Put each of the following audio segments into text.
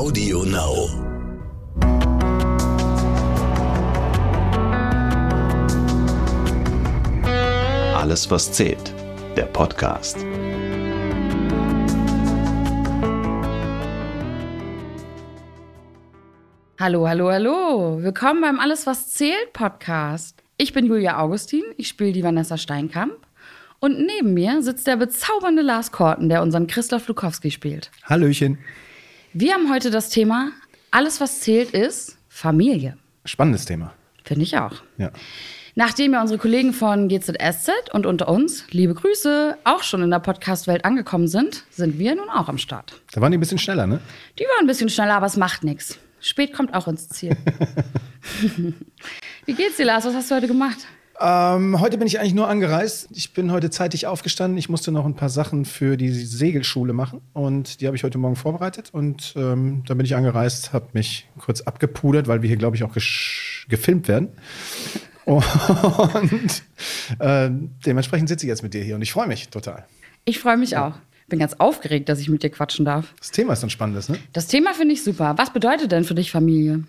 Audio Now. Alles, was zählt. Der Podcast. Hallo, hallo, hallo. Willkommen beim Alles, was zählt Podcast. Ich bin Julia Augustin, ich spiele die Vanessa Steinkamp. Und neben mir sitzt der bezaubernde Lars Korten, der unseren Christoph Lukowski spielt. Hallöchen. Wir haben heute das Thema Alles, was zählt, ist Familie. Spannendes Thema. Finde ich auch. Ja. Nachdem ja unsere Kollegen von GZSZ und unter uns, liebe Grüße, auch schon in der Podcast-Welt angekommen sind, sind wir nun auch am Start. Da waren die ein bisschen schneller, ne? Die waren ein bisschen schneller, aber es macht nichts. Spät kommt auch ins Ziel. Wie geht's dir, Lars? Was hast du heute gemacht? Ähm, heute bin ich eigentlich nur angereist. Ich bin heute zeitig aufgestanden. Ich musste noch ein paar Sachen für die Segelschule machen und die habe ich heute Morgen vorbereitet. Und ähm, dann bin ich angereist, habe mich kurz abgepudert, weil wir hier, glaube ich, auch gefilmt werden. Und äh, dementsprechend sitze ich jetzt mit dir hier und ich freue mich total. Ich freue mich auch. Bin ganz aufgeregt, dass ich mit dir quatschen darf. Das Thema ist ein spannendes, ne? Das Thema finde ich super. Was bedeutet denn für dich Familie?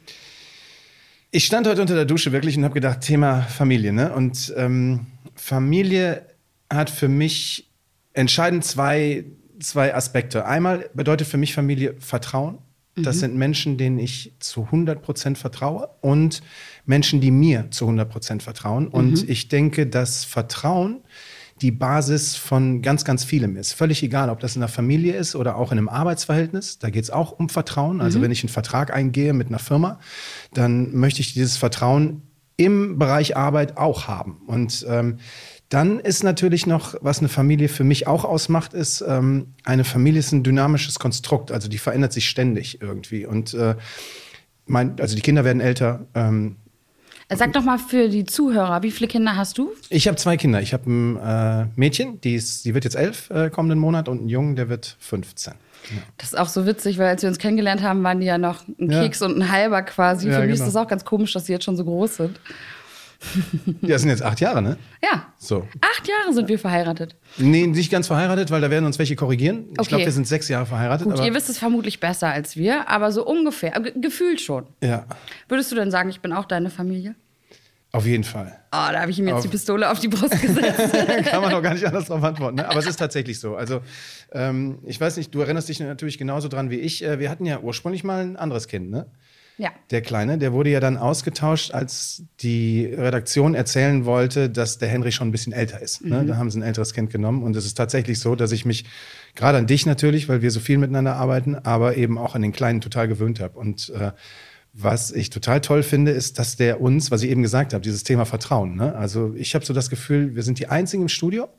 Ich stand heute unter der Dusche wirklich und habe gedacht, Thema Familie, ne? Und ähm, Familie hat für mich entscheidend zwei, zwei Aspekte. Einmal bedeutet für mich Familie Vertrauen. Das mhm. sind Menschen, denen ich zu 100 Prozent vertraue und Menschen, die mir zu 100 Prozent vertrauen. Und mhm. ich denke, dass Vertrauen die Basis von ganz, ganz vielem ist. Völlig egal, ob das in der Familie ist oder auch in einem Arbeitsverhältnis. Da geht es auch um Vertrauen. Also mhm. wenn ich einen Vertrag eingehe mit einer Firma, dann möchte ich dieses Vertrauen im Bereich Arbeit auch haben. Und ähm, dann ist natürlich noch, was eine Familie für mich auch ausmacht, ist, ähm, eine Familie ist ein dynamisches Konstrukt. Also die verändert sich ständig irgendwie. Und äh, mein, also die Kinder werden älter. Ähm, Sag doch mal für die Zuhörer, wie viele Kinder hast du? Ich habe zwei Kinder. Ich habe ein äh, Mädchen, die, ist, die wird jetzt elf äh, kommenden Monat und einen Jungen, der wird 15. Ja. Das ist auch so witzig, weil als wir uns kennengelernt haben, waren die ja noch ein ja. Keks und ein halber quasi. Ja, für mich genau. ist das auch ganz komisch, dass sie jetzt schon so groß sind. Ja, das sind jetzt acht Jahre, ne? Ja. So. Acht Jahre sind wir verheiratet. Nee, nicht ganz verheiratet, weil da werden uns welche korrigieren. Ich glaube, wir sind sechs Jahre verheiratet. Gut, ihr wisst es vermutlich besser als wir, aber so ungefähr, gefühlt schon. Ja. Würdest du denn sagen, ich bin auch deine Familie? Auf jeden Fall. Oh, da habe ich ihm jetzt auf die Pistole auf die Brust gesetzt. Kann man doch gar nicht anders darauf antworten. Ne? Aber es ist tatsächlich so. Also, ähm, ich weiß nicht, du erinnerst dich natürlich genauso dran wie ich. Äh, wir hatten ja ursprünglich mal ein anderes Kind, ne? Ja. Der Kleine, der wurde ja dann ausgetauscht, als die Redaktion erzählen wollte, dass der Henry schon ein bisschen älter ist. Ne? Mhm. Da haben sie ein älteres Kind genommen. Und es ist tatsächlich so, dass ich mich gerade an dich natürlich, weil wir so viel miteinander arbeiten, aber eben auch an den Kleinen total gewöhnt habe. Und äh, was ich total toll finde, ist, dass der uns, was ich eben gesagt habe, dieses Thema Vertrauen. Ne? Also ich habe so das Gefühl, wir sind die Einzigen im Studio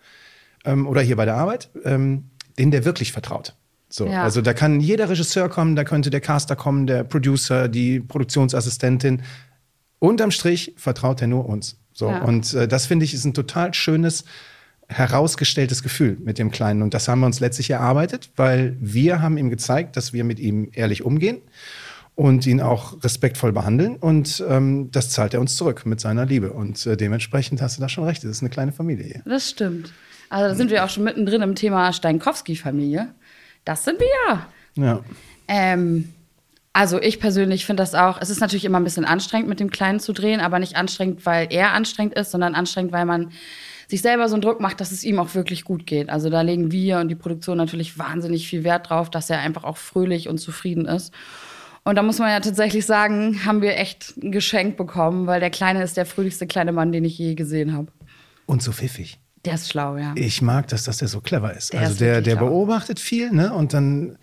ähm, oder hier bei der Arbeit, ähm, denen der wirklich vertraut. So, ja. Also da kann jeder Regisseur kommen, da könnte der Caster kommen, der Producer, die Produktionsassistentin. Unterm Strich vertraut er nur uns. So, ja. Und äh, das finde ich ist ein total schönes, herausgestelltes Gefühl mit dem Kleinen. Und das haben wir uns letztlich erarbeitet, weil wir haben ihm gezeigt, dass wir mit ihm ehrlich umgehen und ihn auch respektvoll behandeln. Und ähm, das zahlt er uns zurück mit seiner Liebe. Und äh, dementsprechend hast du da schon recht. Das ist eine kleine Familie hier. Das stimmt. Also da sind wir auch schon mittendrin im Thema Steinkowski-Familie. Das sind wir. Ja. Ähm, also ich persönlich finde das auch, es ist natürlich immer ein bisschen anstrengend, mit dem Kleinen zu drehen, aber nicht anstrengend, weil er anstrengend ist, sondern anstrengend, weil man sich selber so einen Druck macht, dass es ihm auch wirklich gut geht. Also da legen wir und die Produktion natürlich wahnsinnig viel Wert drauf, dass er einfach auch fröhlich und zufrieden ist. Und da muss man ja tatsächlich sagen, haben wir echt ein Geschenk bekommen, weil der Kleine ist der fröhlichste kleine Mann, den ich je gesehen habe. Und so pfiffig. Der ist schlau, ja. Ich mag das, dass der so clever ist. Der also ist der, der beobachtet viel, ne? Und dann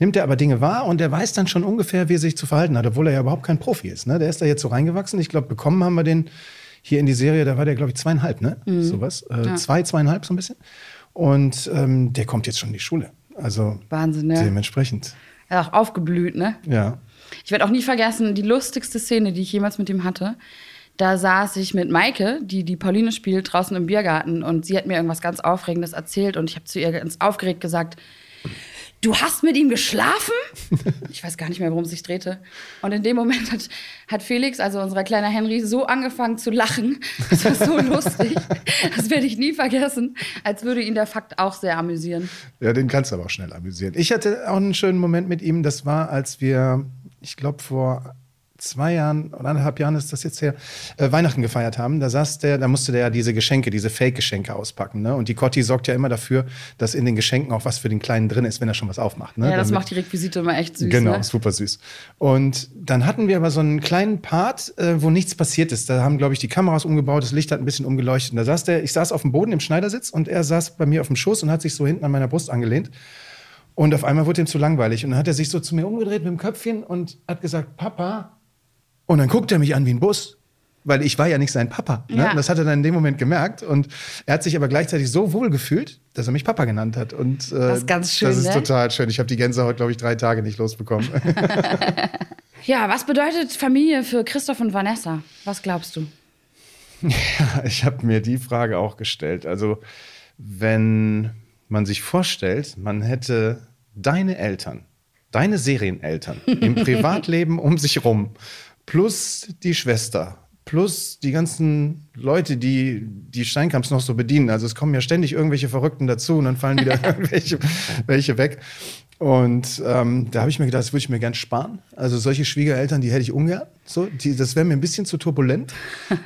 nimmt er aber Dinge wahr und der weiß dann schon ungefähr, wie er sich zu verhalten hat, obwohl er ja überhaupt kein Profi ist. Ne? Der ist da jetzt so reingewachsen. Ich glaube, bekommen haben wir den hier in die Serie, da war der, glaube ich, zweieinhalb, ne? Mhm. Sowas. Äh, ja. Zwei, zweieinhalb, so ein bisschen. Und ähm, der kommt jetzt schon in die Schule. Also Wahnsinn, ne? dementsprechend. Er ist auch aufgeblüht, ne? Ja. Ich werde auch nie vergessen, die lustigste Szene, die ich jemals mit ihm hatte. Da saß ich mit Maike, die die Pauline spielt, draußen im Biergarten und sie hat mir irgendwas ganz Aufregendes erzählt und ich habe zu ihr ganz aufgeregt gesagt, du hast mit ihm geschlafen? Ich weiß gar nicht mehr, worum es sich drehte. Und in dem Moment hat, hat Felix, also unser kleiner Henry, so angefangen zu lachen. Das war so lustig. Das werde ich nie vergessen. Als würde ihn der Fakt auch sehr amüsieren. Ja, den kannst du aber auch schnell amüsieren. Ich hatte auch einen schönen Moment mit ihm. Das war, als wir, ich glaube, vor zwei Jahren oder anderthalb Jahren ist das jetzt her, äh, Weihnachten gefeiert haben. Da saß der, da musste der ja diese Geschenke, diese Fake-Geschenke auspacken. Ne? Und die Cotti sorgt ja immer dafür, dass in den Geschenken auch was für den Kleinen drin ist, wenn er schon was aufmacht. Ne? Ja, das Damit- macht die Requisite immer echt süß. Genau, Ne? super süß. Und dann hatten wir aber so einen kleinen Part, äh, wo nichts passiert ist. Da haben, glaube ich, die Kameras umgebaut, das Licht hat ein bisschen umgeleuchtet. Und da saß der, ich saß auf dem Boden im Schneidersitz und er saß bei mir auf dem Schoß und hat sich so hinten an meiner Brust angelehnt. Und auf einmal wurde ihm zu langweilig. Und dann hat er sich so zu mir umgedreht mit dem Köpfchen und hat gesagt, Papa. Und dann guckt er mich an wie ein Bus. Weil ich war ja nicht sein Papa. Ne? Ja. Und Das hat er dann in dem Moment gemerkt. Und er hat sich aber gleichzeitig so wohl gefühlt, dass er mich Papa genannt hat. Und äh, Das ist ganz schön, Das ist ne? total schön. Ich habe die Gänsehaut, glaube ich, drei Tage nicht losbekommen. Ja, was bedeutet Familie für Christoph und Vanessa? Was glaubst du? Ich habe mir die Frage auch gestellt. Also, wenn man sich vorstellt, man hätte deine Eltern, deine Serieneltern im Privatleben um sich rum, plus die Schwester, plus die ganzen Leute, die die Steinkamps noch so bedienen. Also es kommen ja ständig irgendwelche Verrückten dazu und dann fallen wieder irgendwelche welche weg. Und ähm, da habe ich mir gedacht, das würde ich mir gern sparen. Also solche Schwiegereltern, die hätte ich ungern. So, die, das wäre mir ein bisschen zu turbulent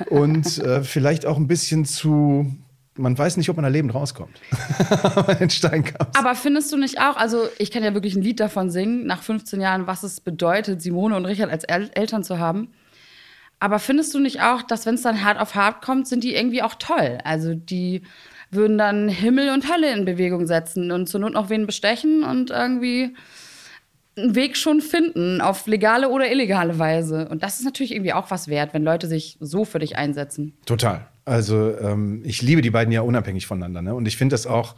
und äh, vielleicht auch ein bisschen zu. Man weiß nicht, ob man da lebend rauskommt. Bei den Steinkamps. Aber findest du nicht auch, also ich kann ja wirklich ein Lied davon singen, nach 15 Jahren, was es bedeutet, Simone und Richard als El Eltern zu haben. Aber findest du nicht auch, dass wenn es dann hart auf hart kommt, sind die irgendwie auch toll? Also die würden dann Himmel und Hölle in Bewegung setzen und zur Not noch wen bestechen und irgendwie einen Weg schon finden, auf legale oder illegale Weise. Und das ist natürlich irgendwie auch was wert, wenn Leute sich so für dich einsetzen. Total. Also ähm, ich liebe die beiden ja unabhängig voneinander. Ne? Und ich finde das auch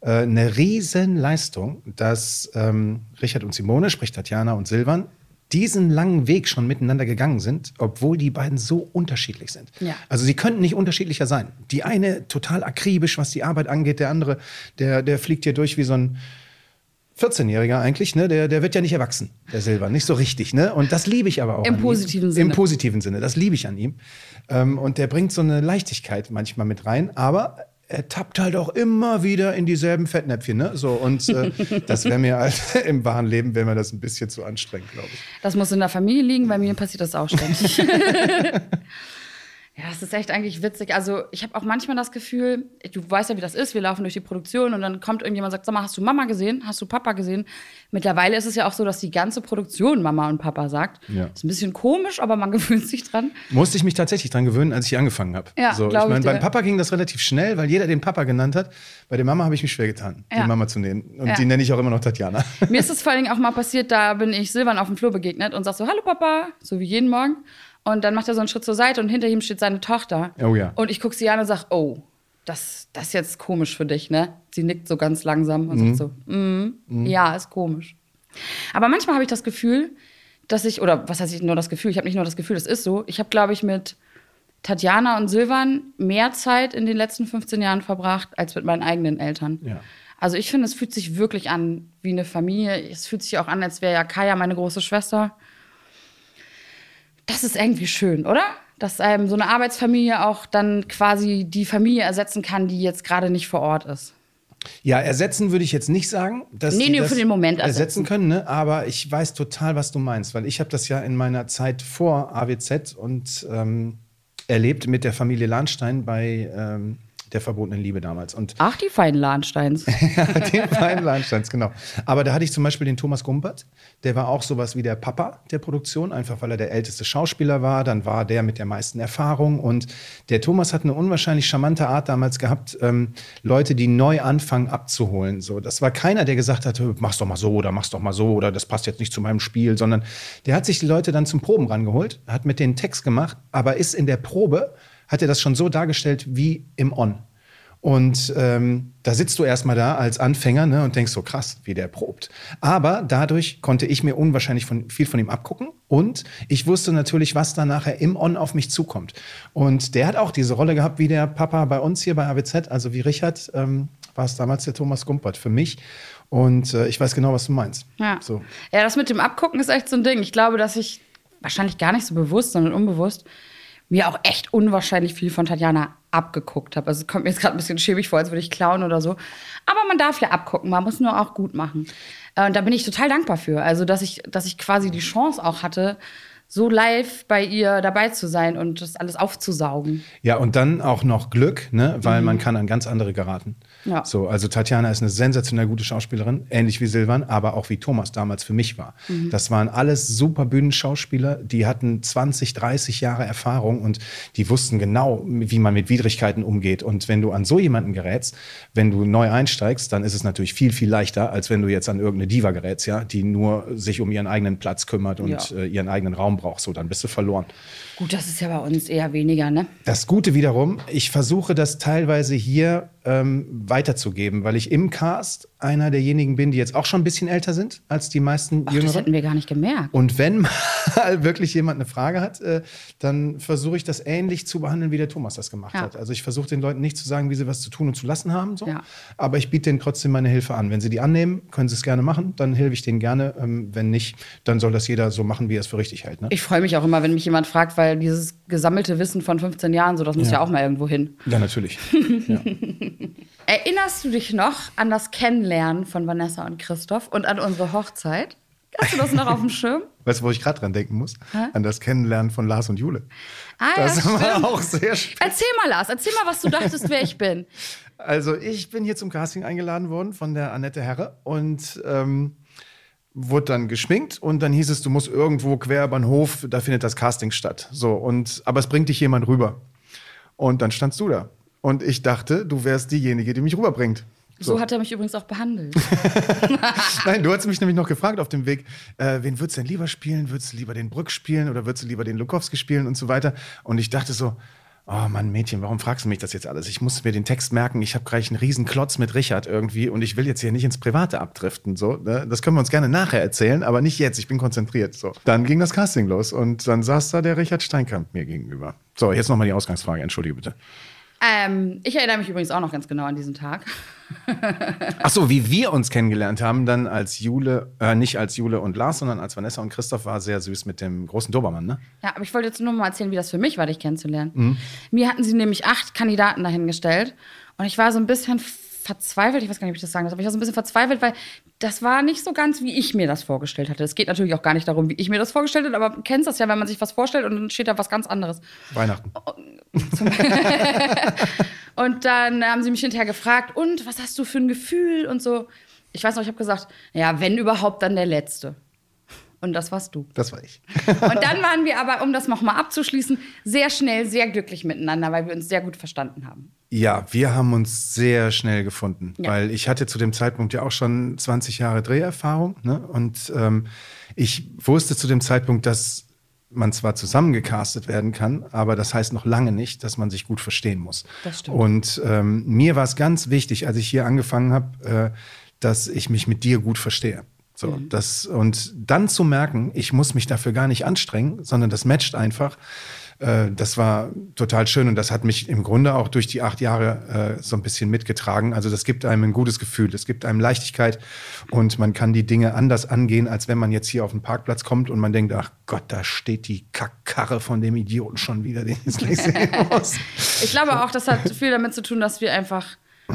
äh, eine Riesenleistung, dass ähm, Richard und Simone, sprich Tatjana und Silvan, diesen langen Weg schon miteinander gegangen sind, obwohl die beiden so unterschiedlich sind. Ja. Also sie könnten nicht unterschiedlicher sein. Die eine total akribisch, was die Arbeit angeht, der andere, der, der fliegt hier durch wie so ein 14-Jähriger eigentlich, ne? Der, der wird ja nicht erwachsen, der Silber, nicht so richtig, ne? Und das liebe ich aber auch. Im positiven ihm. Sinne. Im positiven Sinne, das liebe ich an ihm. Ähm, und der bringt so eine Leichtigkeit manchmal mit rein, aber er tappt halt auch immer wieder in dieselben Fettnäpfchen, ne? So, und äh, das wäre mir halt im wahren Leben, wäre mir das ein bisschen zu anstrengend, glaube ich. Das muss in der Familie liegen, bei mir passiert das auch ständig. ja, es ist echt eigentlich witzig. Also, ich habe auch manchmal das Gefühl, du weißt ja, wie das ist, wir laufen durch die Produktion und dann kommt irgendjemand und sagt, sag mal, hast du Mama gesehen? Hast du Papa gesehen? Mittlerweile ist es ja auch so, dass die ganze Produktion Mama und Papa sagt. Ja. Ist ein bisschen komisch, aber man gewöhnt sich dran. Musste ich mich tatsächlich dran gewöhnen, als ich hier angefangen habe. Ja, so, ich meine, beim Papa ging das relativ schnell, weil jeder den Papa genannt hat. Bei der Mama habe ich mich schwer getan, Ja. die Mama zu nehmen. Und Ja. die nenne ich auch immer noch Tatjana. Mir ist es vor allen Dingen auch mal passiert, da bin ich Silvan auf dem Flur begegnet und sag so, hallo Papa, so wie jeden Morgen. Und dann macht er so einen Schritt zur Seite und hinter ihm steht seine Tochter. Oh ja. Und ich gucke sie an und sag, oh, das, das ist jetzt komisch für dich, ne? Sie nickt so ganz langsam und sagt so, mm, ja, ist komisch. Aber manchmal habe ich das Gefühl, dass ich, oder was heißt ich nur das Gefühl, ich habe nicht nur das Gefühl, das ist so. Ich habe, glaube ich, mit Tatjana und Silvan mehr Zeit in den letzten 15 Jahren verbracht als mit meinen eigenen Eltern. Ja. Also ich finde, es fühlt sich wirklich an wie eine Familie. Es fühlt sich auch an, als wäre ja Kaya meine große Schwester. Das ist irgendwie schön, oder? Dass einem so eine Arbeitsfamilie auch dann quasi die Familie ersetzen kann, die jetzt gerade nicht vor Ort ist. Ja, ersetzen würde ich jetzt nicht sagen. Dass Nee, nee, das für den Moment ersetzen ersetzen. können, ne? aber ich weiß total, was du meinst, weil ich habe das ja in meiner Zeit vor AWZ und ähm, erlebt mit der Familie Lahnstein bei ähm, der verbotenen Liebe damals. Und Ach, die feinen Lahnsteins. den beiden Lahnsteins, genau. Aber da hatte ich zum Beispiel den Thomas Gumpert, der war auch sowas wie der Papa der Produktion, einfach weil er der älteste Schauspieler war. Dann war der mit der meisten Erfahrung. Und der Thomas hat eine unwahrscheinlich charmante Art damals gehabt, ähm, Leute, die neu anfangen, abzuholen. So, das war keiner, der gesagt hat, mach's doch mal so oder mach's doch mal so oder das passt jetzt nicht zu meinem Spiel, sondern der hat sich die Leute dann zum Proben rangeholt, hat mit denen Text gemacht, aber ist in der Probe, hat er das schon so dargestellt wie im On. Und ähm, da sitzt du erstmal da als Anfänger ne, und denkst so krass, wie der probt. Aber dadurch konnte ich mir unwahrscheinlich von, viel von ihm abgucken und ich wusste natürlich, was da nachher im On auf mich zukommt. Und der hat auch diese Rolle gehabt, wie der Papa bei uns hier bei AWZ, also wie Richard, ähm, war es damals der Thomas Gumpert für mich. Und äh, ich weiß genau, was du meinst. Ja. So. ja, das mit dem Abgucken ist echt so ein Ding. Ich glaube, dass ich wahrscheinlich gar nicht so bewusst, sondern unbewusst mir auch echt unwahrscheinlich viel von Tatjana abgeguckt habe. Also es kommt mir jetzt gerade ein bisschen schäbig vor, als würde ich klauen oder so. Aber man darf ja abgucken, man muss nur auch gut machen. Äh, Und da bin ich total dankbar für. Also, dass ich, dass ich quasi die Chance auch hatte, so live bei ihr dabei zu sein und das alles aufzusaugen. Ja, und dann auch noch Glück, ne? weil man kann an ganz andere geraten. Ja. So, also Tatjana ist eine sensationell gute Schauspielerin, ähnlich wie Silvan, aber auch wie Thomas damals für mich war. Mhm. Das waren alles super Bühnenschauspieler, die hatten 20, 30 Jahre Erfahrung und die wussten genau, wie man mit Widrigkeiten umgeht. Und wenn du an so jemanden gerätst, wenn du neu einsteigst, dann ist es natürlich viel, viel leichter, als wenn du jetzt an irgendeine Diva gerätst, ja, die nur sich um ihren eigenen Platz kümmert und Ja. äh, ihren eigenen Raum braucht. So, dann bist du verloren. Gut, das ist ja bei uns eher weniger, ne? Das Gute wiederum, ich versuche das teilweise hier ähm, weiterzugeben, weil ich im Cast einer derjenigen bin, die jetzt auch schon ein bisschen älter sind als die meisten Ach, das Jüngeren. hätten wir gar nicht gemerkt. Und wenn mal wirklich jemand eine Frage hat, äh, dann versuche ich das ähnlich zu behandeln, wie der Thomas das gemacht Ja. hat. Also ich versuche den Leuten nicht zu sagen, wie sie was zu tun und zu lassen haben, so. Ja. aber ich biete denen trotzdem meine Hilfe an. Wenn sie die annehmen, können sie es gerne machen, dann helfe ich denen gerne. Ähm, wenn nicht, dann soll das jeder so machen, wie er es für richtig hält. Ne? Ich freue mich auch immer, wenn mich jemand fragt, weil dieses gesammelte Wissen von 15 Jahren, so das muss Ja. ja auch mal irgendwo hin. ja, natürlich. ja. Erinnerst du dich noch an das Kennenlernen von Vanessa und Christoph und an unsere Hochzeit? Hast du das noch auf dem Schirm? Weißt du, wo ich gerade dran denken muss? Hä? An das Kennenlernen von Lars und Jule. Ah, ja, Das war stimmt. auch sehr schön. Erzähl mal, Lars, erzähl mal, was du dachtest, wer ich bin. Also ich bin hier zum Casting eingeladen worden von der Annette Herre und ähm, wurde dann geschminkt und dann hieß es, du musst irgendwo quer über den Hof, da findet das Casting statt. So und aber es bringt dich jemand rüber. Und dann standst du da und ich dachte, du wärst diejenige, die mich rüberbringt. So, hat er mich übrigens auch behandelt. Nein, du hast mich nämlich noch gefragt auf dem Weg, äh, wen würdest du denn lieber spielen? Würdest du lieber den Brück spielen oder würdest du lieber den Lukowski spielen und so weiter? Und ich dachte so, oh Mann, Mädchen, warum fragst du mich das jetzt alles? Ich muss mir den Text merken, ich habe gleich einen riesen Klotz mit Richard irgendwie und ich will jetzt hier nicht ins Private abdriften. So, ne? Das können wir uns gerne nachher erzählen, aber nicht jetzt, ich bin konzentriert. So. Dann ging das Casting los und dann saß da der Richard Steinkamp mir gegenüber. So, jetzt nochmal die Ausgangsfrage, entschuldige bitte. Ähm, ich erinnere mich übrigens auch noch ganz genau an diesen Tag. Ach so, wie wir uns kennengelernt haben, dann als Jule, äh, nicht als Jule und Lars, sondern als Vanessa und Christoph war sehr süß mit dem großen Dobermann, ne? Ja, aber ich wollte jetzt nur mal erzählen, wie das für mich war, dich kennenzulernen. Mhm. Mir hatten sie nämlich acht Kandidaten dahingestellt und ich war so ein bisschen verzweifelt, ich weiß gar nicht, ob ich das sagen muss, aber ich war so ein bisschen verzweifelt, weil das war nicht so ganz, wie ich mir das vorgestellt hatte. Es geht natürlich auch gar nicht darum, wie ich mir das vorgestellt habe, aber du kennst das ja, wenn man sich was vorstellt und dann steht da was ganz anderes. Weihnachten. Und dann haben sie mich hinterher gefragt, und was hast du für ein Gefühl und so. Ich weiß noch, ich habe gesagt, ja, wenn überhaupt, dann der Letzte. Und das warst du. Das war ich. Und dann waren wir aber, um das nochmal abzuschließen, sehr schnell, sehr glücklich miteinander, weil wir uns sehr gut verstanden haben. Ja, wir haben uns sehr schnell gefunden, Ja. weil ich hatte zu dem Zeitpunkt ja auch schon 20 Jahre Dreherfahrung. Ne? Und ähm, ich wusste zu dem Zeitpunkt, dass man zwar zusammengecastet werden kann, aber das heißt noch lange nicht, dass man sich gut verstehen muss. Das stimmt. Und ähm, mir war es ganz wichtig, als ich hier angefangen habe, äh, dass ich mich mit dir gut verstehe. So, Mhm. das, und dann zu merken, ich muss mich dafür gar nicht anstrengen, sondern das matcht einfach. Äh, das war total schön und das hat mich im Grunde auch durch die acht Jahre äh, so ein bisschen mitgetragen. Also das gibt einem ein gutes Gefühl, es gibt einem Leichtigkeit und man kann die Dinge anders angehen, als wenn man jetzt hier auf den Parkplatz kommt und man denkt, ach Gott, da steht die Kackkarre von dem Idioten schon wieder, den ich gleich sehen muss. Ich glaube auch, das hat viel damit zu tun, dass wir einfach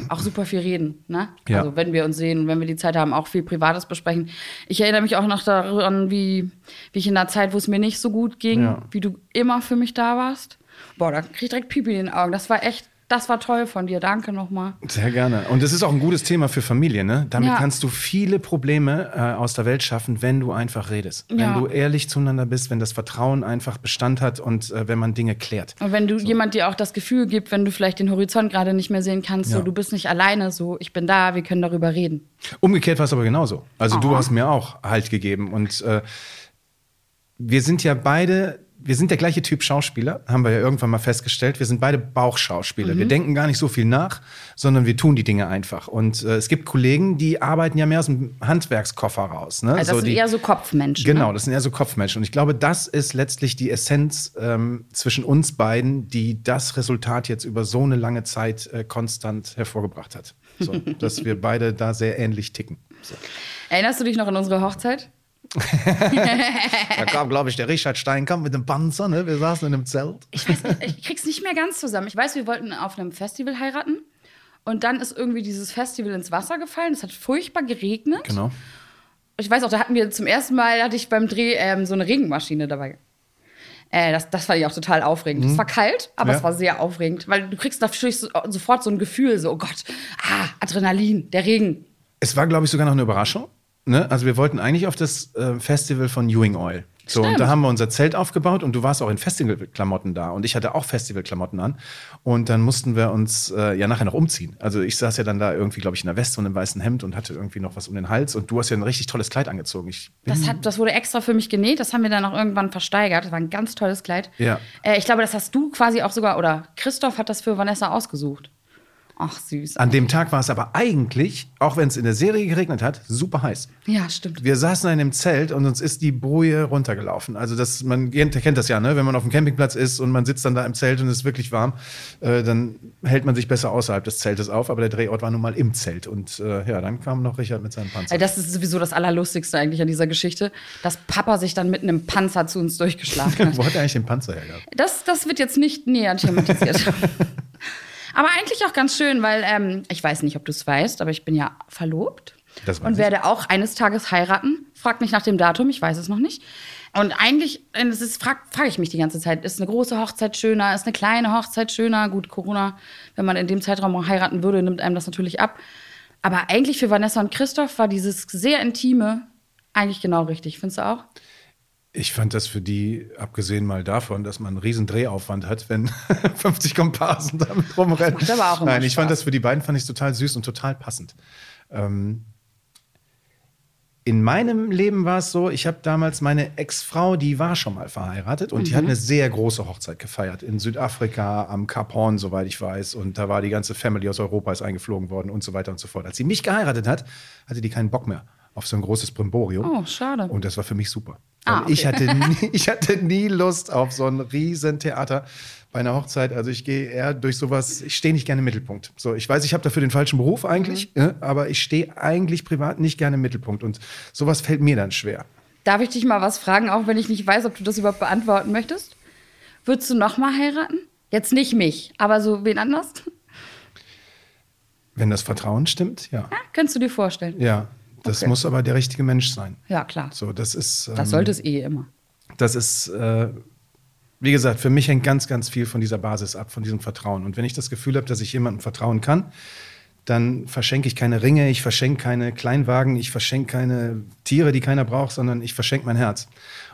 auch super viel reden. Ne? Ja. Also wenn wir uns sehen, wenn wir die Zeit haben, auch viel Privates besprechen. Ich erinnere mich auch noch daran, wie, wie ich in der Zeit, wo es mir nicht so gut ging, Ja. wie du immer für mich da warst. Boah, da krieg ich direkt Pipi in den Augen. Das war echt, das war toll von dir. Danke nochmal. Sehr gerne. Und es ist auch ein gutes Thema für Familie, ne? Damit Ja. kannst du viele Probleme äh, aus der Welt schaffen, wenn du einfach redest. Ja. Wenn du ehrlich zueinander bist, wenn das Vertrauen einfach Bestand hat und äh, wenn man Dinge klärt. Und wenn du jemand dir auch das Gefühl gibt, wenn du vielleicht den Horizont gerade nicht mehr sehen kannst, Ja. so du bist nicht alleine, so ich bin da, wir können darüber reden. Umgekehrt war es aber genauso. Also du Oh. hast mir auch Halt gegeben. Und äh, wir sind ja beide, wir sind der gleiche Typ Schauspieler, haben wir ja irgendwann mal festgestellt. Wir sind beide Bauchschauspieler. Mhm. Wir denken gar nicht so viel nach, sondern wir tun die Dinge einfach. Und äh, es gibt Kollegen, die arbeiten ja mehr aus dem Handwerkskoffer raus. Ne? Also das So sind die, eher so Kopfmenschen. Genau, Ne? das sind eher so Kopfmenschen. Und ich glaube, das ist letztlich die Essenz ähm, zwischen uns beiden, die das Resultat jetzt über so eine lange Zeit äh, konstant hervorgebracht hat. So, dass wir beide da sehr ähnlich ticken. So. Erinnerst du dich noch an unsere Hochzeit? Da kam, glaube ich, der Richard Steinkamp mit dem Panzer, ne? Wir saßen in einem Zelt. Ich weiß nicht, ich krieg's nicht mehr ganz zusammen. Ich weiß, wir wollten auf einem Festival heiraten. Und dann ist irgendwie dieses Festival ins Wasser gefallen. Es hat furchtbar geregnet. Genau. Ich weiß auch, da hatten wir zum ersten Mal, hatte ich beim Dreh ähm, so eine Regenmaschine dabei. Äh, das, das fand ich auch total aufregend. Es war kalt, aber Mhm. Ja. es war sehr aufregend, weil du kriegst natürlich so, sofort so ein Gefühl, so, oh Gott, ah, Adrenalin, der Regen. Es war, glaube ich, sogar noch eine Überraschung. Ne? Also wir wollten eigentlich auf das äh, Festival von Ewing Oil. So, und Stimmt. da haben wir unser Zelt aufgebaut und du warst auch in Festivalklamotten da und ich hatte auch Festivalklamotten an und dann mussten wir uns äh, ja nachher noch umziehen. Also ich saß ja dann da irgendwie, glaube ich, in der Weste und im weißen Hemd und hatte irgendwie noch was um den Hals und du hast ja ein richtig tolles Kleid angezogen. Ich Das, hat, das wurde extra für mich genäht, das haben wir dann auch irgendwann versteigert. Das war ein ganz tolles Kleid. Ja. Äh, ich glaube, das hast du quasi auch sogar, oder Christoph hat das für Vanessa ausgesucht. Ach, süß. An dem Tag war es aber eigentlich, auch wenn es in der Serie geregnet hat, super heiß. Ja, stimmt. Wir saßen in einem Zelt und uns ist die Boje runtergelaufen. Also das, man kennt das ja, ne? wenn man auf dem Campingplatz ist und man sitzt dann da im Zelt und es ist wirklich warm, äh, dann hält man sich besser außerhalb des Zeltes auf. Aber der Drehort war nun mal im Zelt. Und äh, ja, dann kam noch Richard mit seinem Panzer. Das ist sowieso das Allerlustigste eigentlich an dieser Geschichte, dass Papa sich dann mit einem Panzer zu uns durchgeschlafen hat. Wo hat er eigentlich den Panzer hergehabt? Das, das wird jetzt nicht näher thematisiert. aber eigentlich auch ganz schön, weil ähm, ich weiß nicht, ob du es weißt, aber ich bin ja verlobt und ich. werde auch eines Tages heiraten. Frag mich nach dem Datum, ich weiß es noch nicht. Und eigentlich, äh, frage frag ich mich die ganze Zeit, ist eine große Hochzeit schöner, ist eine kleine Hochzeit schöner? Gut, Corona, wenn man in dem Zeitraum auch heiraten würde, nimmt einem das natürlich ab. Aber eigentlich für Vanessa und Christoph war dieses sehr intime eigentlich genau richtig. Findest du auch? Ich fand das für die, abgesehen mal davon, dass man einen riesen Drehaufwand hat, wenn 50 Komparsen damit rumrennen. Das aber auch Nein, ich fand das für die beiden fand ich total süß und total passend. Ähm, in meinem Leben war es so, ich habe damals meine Ex-Frau, die war schon mal verheiratet und die Mhm. hat eine sehr große Hochzeit gefeiert in Südafrika am Cap Horn, soweit ich weiß. Und da war die ganze Family aus Europa ist eingeflogen worden und so weiter und so fort. Als sie mich geheiratet hat, hatte die keinen Bock mehr auf so ein großes Brimborium. Oh, schade. Und das war für mich super. Ah, okay. ich, hatte nie, ich hatte nie Lust auf so ein Riesentheater bei einer Hochzeit. Also ich gehe eher durch sowas, ich stehe nicht gerne im Mittelpunkt. So, ich weiß, ich habe dafür den falschen Beruf eigentlich, Mhm. ja, aber ich stehe eigentlich privat nicht gerne im Mittelpunkt. Und sowas fällt mir dann schwer. Darf ich dich mal was fragen, auch wenn ich nicht weiß, ob du das überhaupt beantworten möchtest? Würdest du noch mal heiraten? Jetzt nicht mich, aber so wen anders? Wenn das Vertrauen stimmt, ja. Ja, könntest du dir vorstellen? Ja, das Okay. muss aber der richtige Mensch sein. Ja, klar. So, das ist. Das ähm, sollte es eh immer. das ist, äh, wie gesagt, für mich hängt ganz, ganz viel von dieser Basis ab, von diesem Vertrauen. Und wenn ich das Gefühl habe, dass ich jemandem vertrauen kann, dann verschenke ich keine Ringe, ich verschenke keine Kleinwagen, ich verschenke keine Tiere, die keiner braucht, sondern ich verschenke mein Herz.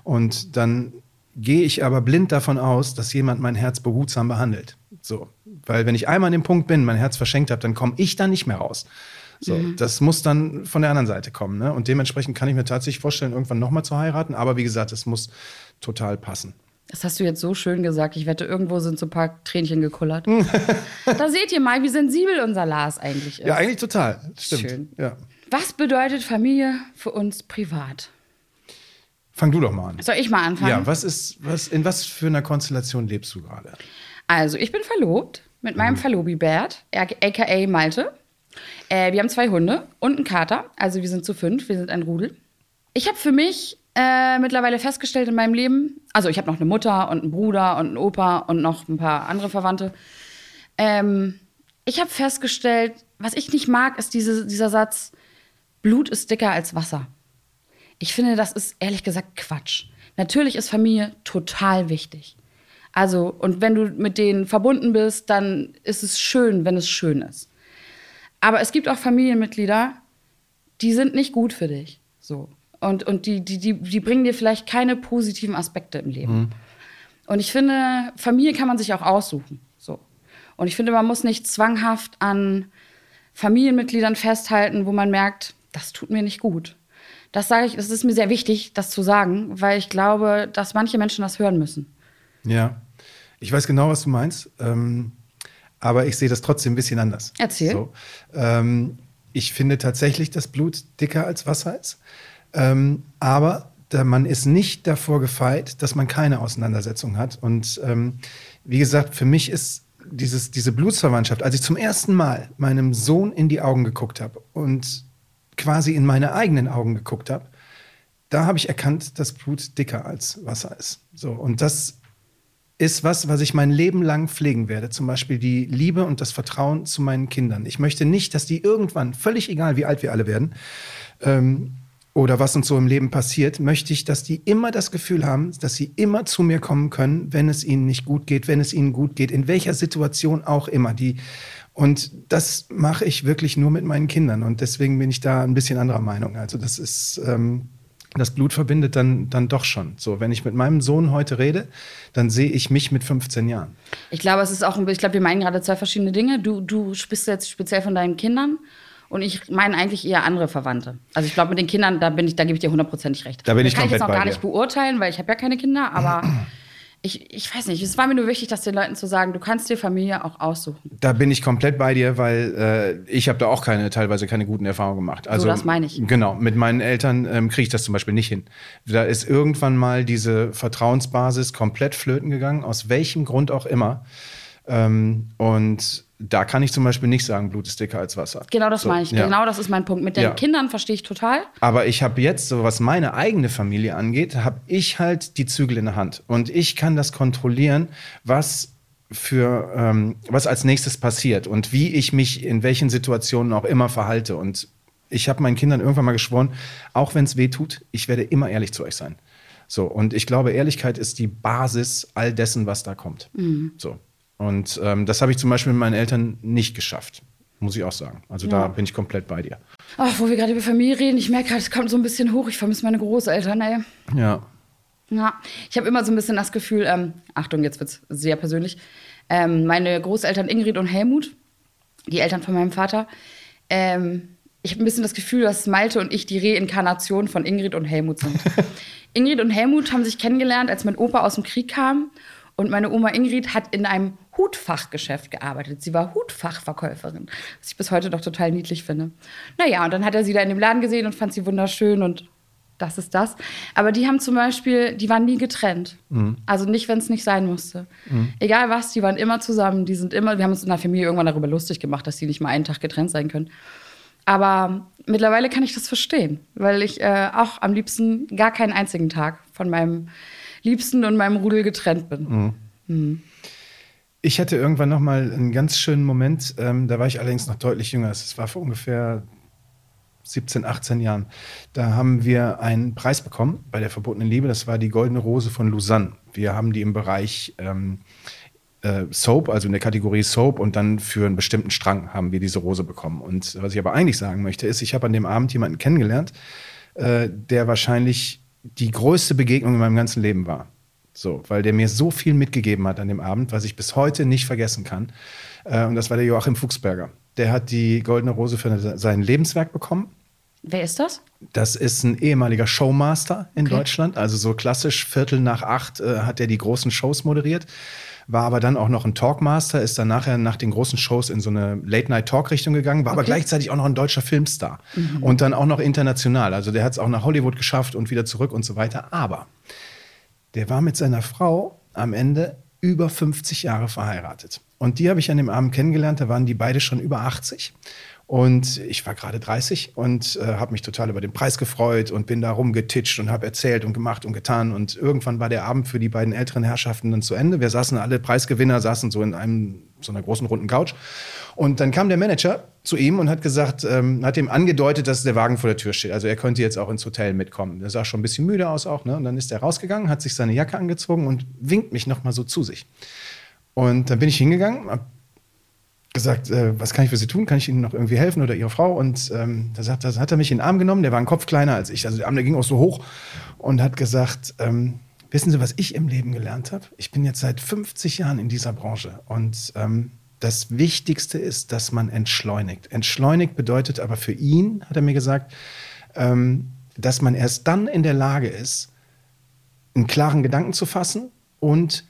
Und dann gehe ich aber blind davon aus, dass jemand mein Herz behutsam behandelt. So, weil wenn ich einmal an dem Punkt bin, mein Herz verschenkt habe, dann komme ich da nicht mehr raus. So, das muss dann von der anderen Seite kommen. Ne? Und dementsprechend kann ich mir tatsächlich vorstellen, irgendwann nochmal zu heiraten. Aber wie gesagt, es muss total passen. Das hast du jetzt so schön gesagt. Ich wette, irgendwo sind so ein paar Tränchen gekullert. da seht ihr mal, wie sensibel unser Lars eigentlich ist. Ja, eigentlich total. Stimmt. Schön. Ja. Was bedeutet Familie für uns privat? Fang du doch mal an. Soll ich mal anfangen? Ja, was ist, was, in was für einer Konstellation lebst du gerade? Also, ich bin verlobt mit meinem Mhm. Verlobi Bert, aka Malte. Äh, wir haben zwei Hunde und einen Kater. Also, wir sind zu fünf. Wir sind ein Rudel. Ich habe für mich äh, mittlerweile festgestellt in meinem Leben, also ich habe noch eine Mutter und einen Bruder und einen Opa und noch ein paar andere Verwandte. Ähm, ich habe festgestellt, was ich nicht mag, ist diese, dieser Satz, Blut ist dicker als Wasser. Ich finde, das ist ehrlich gesagt Quatsch. Natürlich ist Familie total wichtig. Also, und wenn du mit denen verbunden bist, dann ist es schön, wenn es schön ist. Aber es gibt auch Familienmitglieder, die sind nicht gut für dich. So. Und, und die, die, die, die bringen dir vielleicht keine positiven Aspekte im Leben. Und ich finde, Familie kann man sich auch aussuchen. So. Und ich finde, man muss nicht zwanghaft an Familienmitgliedern festhalten, wo man merkt, das tut mir nicht gut. Das sage ich, das ist mir sehr wichtig, das zu sagen, weil ich glaube, dass manche Menschen das hören müssen. Ja, ich weiß genau, was du meinst, ähm, aber ich sehe das trotzdem ein bisschen anders. Erzähl. So, ähm, ich finde tatsächlich, dass Blut dicker als Wasser ist, ähm, aber man ist nicht davor gefeit, dass man keine Auseinandersetzung hat. Und ähm, wie gesagt, für mich ist dieses, diese Blutsverwandtschaft, als ich zum ersten Mal meinem Sohn in die Augen geguckt habe und quasi in meine eigenen Augen geguckt habe, da habe ich erkannt, dass Blut dicker als Wasser ist. So, und das ist was, was ich mein Leben lang pflegen werde. Zum Beispiel die Liebe und das Vertrauen zu meinen Kindern. Ich möchte nicht, dass die irgendwann, völlig egal wie alt wir alle werden, ähm, oder was uns so im Leben passiert, möchte ich, dass die immer das Gefühl haben, dass sie immer zu mir kommen können, wenn es ihnen nicht gut geht, wenn es ihnen gut geht, in welcher Situation auch immer. Die, und das mache ich wirklich nur mit meinen Kindern. Und deswegen bin ich da ein bisschen anderer Meinung. Also das ist, ähm, das Blut verbindet dann, dann doch schon. So, wenn ich mit meinem Sohn heute rede, dann sehe ich mich mit 15 Jahren. Ich glaube, es ist auch, ich glaube, wir meinen gerade zwei verschiedene Dinge. Du, du sprichst jetzt speziell von deinen Kindern. Und ich meine eigentlich eher andere Verwandte. Also ich glaube, mit den Kindern, da bin ich, da gebe ich dir hundertprozentig recht. Da bin ich das kann ich jetzt noch gar dir. nicht beurteilen, weil ich habe ja keine Kinder, aber ich, ich weiß nicht, es war mir nur wichtig, dass den Leuten zu sagen, du kannst dir Familie auch aussuchen. Da bin ich komplett bei dir, weil äh, ich habe da auch keine, teilweise keine guten Erfahrungen gemacht. Also, das meine ich. Genau, mit meinen Eltern ähm, kriege ich das zum Beispiel nicht hin. Da ist irgendwann mal diese Vertrauensbasis komplett flöten gegangen, aus welchem Grund auch immer. Ähm, und da kann ich zum Beispiel nicht sagen, Blut ist dicker als Wasser. Genau das So, meine ich. ja. Genau das ist mein Punkt. Mit den Ja. Kindern verstehe ich total. Aber ich habe jetzt, so was meine eigene Familie angeht, habe ich halt die Zügel in der Hand. Und ich kann das kontrollieren, was für ähm, was als nächstes passiert und wie ich mich in welchen Situationen auch immer verhalte. Und ich habe meinen Kindern irgendwann mal geschworen, auch wenn es weh tut, ich werde immer ehrlich zu euch sein. So, und ich glaube, Ehrlichkeit ist die Basis all dessen, was da kommt. So. Und ähm, das habe ich zum Beispiel mit meinen Eltern nicht geschafft, muss ich auch sagen. Also da Ja. bin ich komplett bei dir. Ach, wo wir gerade über Familie reden, ich merke gerade, es kommt so ein bisschen hoch. Ich vermisse meine Großeltern, ey. Ja. Ja, ich habe immer so ein bisschen das Gefühl, ähm, Achtung, jetzt wird's sehr persönlich. Ähm, meine Großeltern Ingrid und Helmut, die Eltern von meinem Vater, ähm, ich habe ein bisschen das Gefühl, dass Malte und ich die Reinkarnation von Ingrid und Helmut sind. Ingrid und Helmut haben sich kennengelernt, als mein Opa aus dem Krieg kam. Und meine Oma Ingrid hat in einem Hutfachgeschäft gearbeitet. Sie war Hutfachverkäuferin, was ich bis heute doch total niedlich finde. Naja, und dann hat er sie da in dem Laden gesehen und fand sie wunderschön und das ist das. Aber die haben zum Beispiel, die waren nie getrennt. Also nicht, wenn es nicht sein musste. Egal was, die waren immer zusammen. Die sind immer, wir haben uns in der Familie irgendwann darüber lustig gemacht, dass die nicht mal einen Tag getrennt sein können. Aber mittlerweile kann ich das verstehen, weil ich äh, auch am liebsten gar keinen einzigen Tag von meinem Liebsten und meinem Rudel getrennt bin. Ich hatte irgendwann noch mal einen ganz schönen Moment, ähm, da war ich allerdings noch deutlich jünger. Es war vor ungefähr 17, 18 Jahren. Da haben wir einen Preis bekommen bei der verbotenen Liebe. Das war die Goldene Rose von Lausanne. Wir haben die im Bereich ähm, äh, Soap, also in der Kategorie Soap und dann für einen bestimmten Strang haben wir diese Rose bekommen. Und was ich aber eigentlich sagen möchte, ist, ich habe an dem Abend jemanden kennengelernt, äh, der wahrscheinlich die größte Begegnung in meinem ganzen Leben war. So, weil der mir so viel mitgegeben hat an dem Abend, was ich bis heute nicht vergessen kann. Äh, und das war der Joachim Fuchsberger. Der hat die Goldene Rose für sein Lebenswerk bekommen. Wer ist das? Das ist ein ehemaliger Showmaster in Okay. Deutschland. Also so klassisch Viertel nach acht äh, hat er die großen Shows moderiert. War aber dann auch noch ein Talkmaster, ist dann nachher nach den großen Shows in so eine Late-Night-Talk-Richtung gegangen, war aber Okay. gleichzeitig auch noch ein deutscher Filmstar. Und dann auch noch international. Also der hat es auch nach Hollywood geschafft und wieder zurück und so weiter. Aber der war mit seiner Frau am Ende über 50 Jahre verheiratet. Und die habe ich an dem Abend kennengelernt, da waren die beide schon über 80. Und ich war gerade 30 und äh, habe mich total über den Preis gefreut und bin da rumgetitscht und habe erzählt und gemacht und getan. Und irgendwann war der Abend für die beiden älteren Herrschaften dann zu Ende. Wir saßen alle Preisgewinner, saßen so in einem so einer großen runden Couch. Und dann kam der Manager zu ihm und hat gesagt, ähm, hat ihm angedeutet, dass der Wagen vor der Tür steht. Also er könnte jetzt auch ins Hotel mitkommen. Der sah schon ein bisschen müde aus auch. Ne? Und dann ist er rausgegangen, hat sich seine Jacke angezogen und winkt mich noch mal so zu sich. Und dann bin ich hingegangen, hab gesagt, äh, was kann ich für Sie tun? Kann ich Ihnen noch irgendwie helfen oder Ihre Frau? Und ähm, da sagt, er- hat er mich in den Arm genommen. Der war ein Kopf kleiner als ich. Also der Arm, der ging auch so hoch und hat gesagt, ähm, wissen Sie, was ich im Leben gelernt habe? Ich bin jetzt seit 50 Jahren in dieser Branche und ähm, das Wichtigste ist, dass man entschleunigt. Entschleunigt bedeutet aber für ihn, hat er mir gesagt, ähm, dass man erst dann in der Lage ist, einen klaren Gedanken zu fassen und